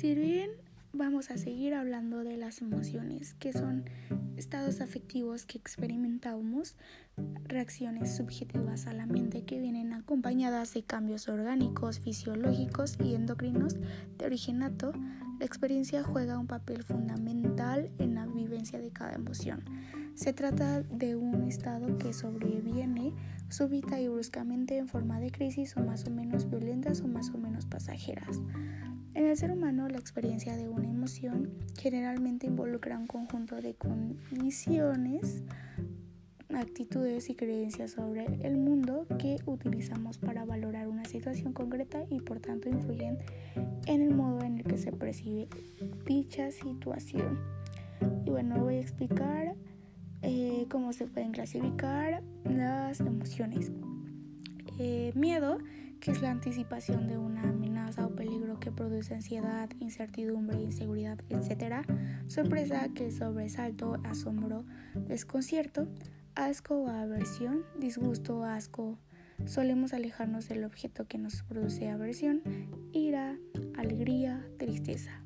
Si bien vamos a seguir hablando de las emociones, que son estados afectivos que experimentamos, reacciones subjetivas a la mente que vienen acompañadas de cambios orgánicos, fisiológicos y endocrinos de origen nato, la experiencia juega un papel fundamental en la vivencia de cada emoción. Se trata de un estado que sobreviene súbita y bruscamente en forma de crisis o más o menos violentas o más o menos pasajeras. En el ser humano, la experiencia de una emoción generalmente involucra un conjunto de condiciones, actitudes y creencias sobre el mundo que utilizamos para valorar una situación concreta y por tanto influyen en el modo en el que se percibe dicha situación. Y bueno, voy a explicar eh, cómo se pueden clasificar las emociones. Eh, miedo, que es la anticipación de una amenaza o peligro que produce ansiedad, incertidumbre, inseguridad, etc. Sorpresa, que es sobresalto, asombro, desconcierto. Asco o aversión, disgusto o asco. Solemos alejarnos del objeto que nos produce aversión, ira, alegría, tristeza.